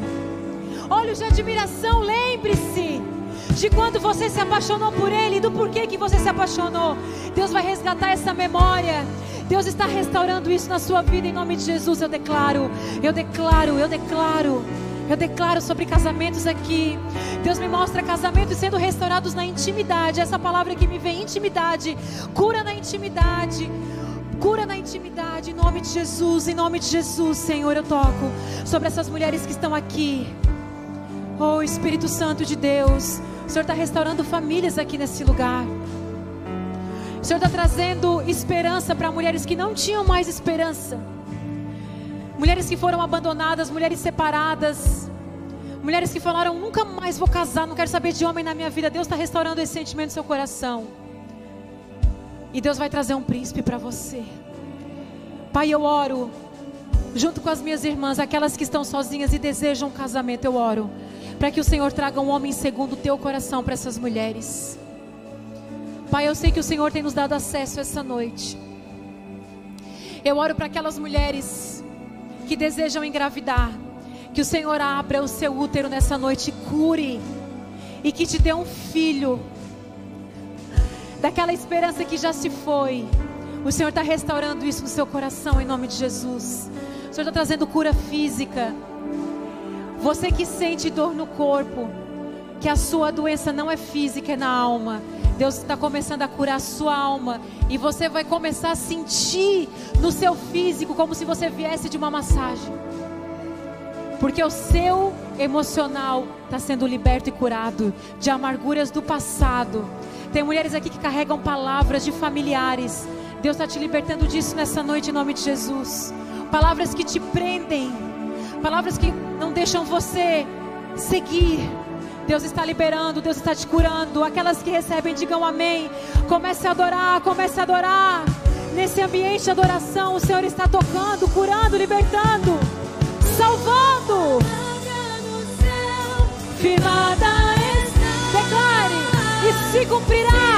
Olhos de admiração, lembre-se de quando você se apaixonou por ele do porquê que você se apaixonou. Deus vai resgatar essa memória. Deus está restaurando isso na sua vida em nome de Jesus. Eu declaro, eu declaro, eu declaro Eu declaro sobre casamentos aqui. Deus me mostra casamentos sendo restaurados na intimidade. Essa palavra que me vem, intimidade. Cura na intimidade. Cura na intimidade, em nome de Jesus, em nome de Jesus, Senhor, eu toco sobre essas mulheres que estão aqui. Oh, Espírito Santo de Deus, o Senhor está restaurando famílias aqui nesse lugar. O Senhor está trazendo esperança para mulheres que não tinham mais esperança. Mulheres que foram abandonadas, mulheres separadas. Mulheres que falaram: nunca mais vou casar, não quero saber de homem na minha vida. Deus está restaurando esse sentimento no seu coração. E Deus vai trazer um príncipe para você. Pai, eu oro, junto com as minhas irmãs, aquelas que estão sozinhas e desejam um casamento, eu oro, para que o Senhor traga um homem segundo o teu coração para essas mulheres. Pai, eu sei que o Senhor tem nos dado acesso essa noite. Eu oro para aquelas mulheres que desejam engravidar, que o Senhor abra o seu útero nessa noite, cure e que te dê um filho daquela esperança que já se foi. O Senhor está restaurando isso no seu coração em nome de Jesus. O Senhor está trazendo cura física. Você que sente dor no corpo, que a sua doença não é física, é na alma. Deus está começando a curar a sua alma. E você vai começar a sentir no seu físico como se você viesse de uma massagem. Porque o seu emocional está sendo liberto e curado de amarguras do passado tem mulheres aqui que carregam palavras de familiares. Deus está te libertando disso nessa noite em nome de Jesus. Palavras que te prendem, palavras que não deixam você seguir. Deus está liberando, Deus está te curando. Aquelas que recebem, digam amém. Comece a adorar, comece a adorar. Nesse ambiente de adoração, o Senhor está tocando, curando, libertando, salvando. Firmada declare e se cumprirá.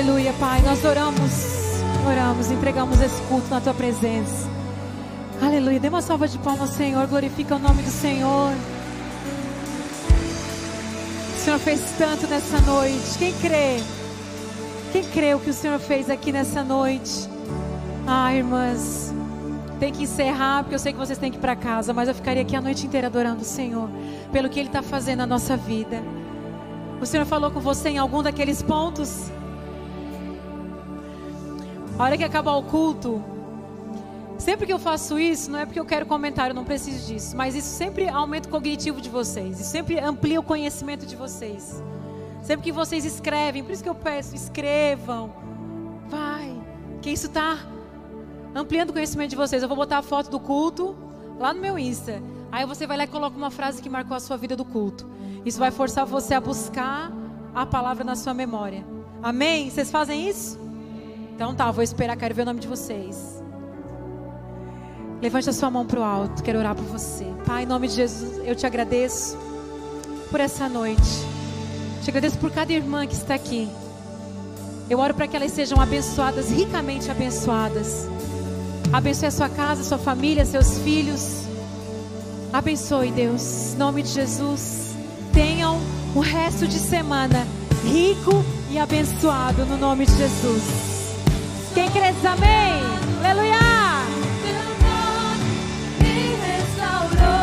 Aleluia, Pai. Nós oramos, oramos, entregamos esse culto na tua presença. Aleluia. Dê uma salva de palmas, Senhor. Glorifica o nome do Senhor. O Senhor fez tanto nessa noite. Quem crê? Quem crê o que o Senhor fez aqui nessa noite? Ah, irmãs, tem que encerrar, porque eu sei que vocês têm que ir para casa, mas eu ficaria aqui a noite inteira adorando o Senhor, pelo que Ele está fazendo na nossa vida. O Senhor falou com você em algum daqueles pontos? A hora que acabar o culto, sempre que eu faço isso, não é porque eu quero comentário, eu não preciso disso, mas isso sempre aumenta o cognitivo de vocês, isso sempre amplia o conhecimento de vocês. Sempre que vocês escrevem, por isso que eu peço, escrevam. Vai, que isso está ampliando o conhecimento de vocês. Eu vou botar a foto do culto lá no meu Insta. Aí você vai lá e coloca uma frase que marcou a sua vida do culto. Isso vai forçar você a buscar a palavra na sua memória. Amém? Vocês fazem isso? Então tá, vou esperar, quero ver o nome de vocês. Levante a sua mão para o alto, quero orar por você. Pai, em nome de Jesus, eu te agradeço por essa noite. Te agradeço por cada irmã que está aqui. Eu oro para que elas sejam abençoadas, ricamente abençoadas. Abençoe a sua casa, sua família, seus filhos. Abençoe, Deus. Em nome de Jesus. Tenham o resto de semana rico e abençoado no nome de Jesus. Quem crê diz amém. Aleluia. Teu nome me restaurou.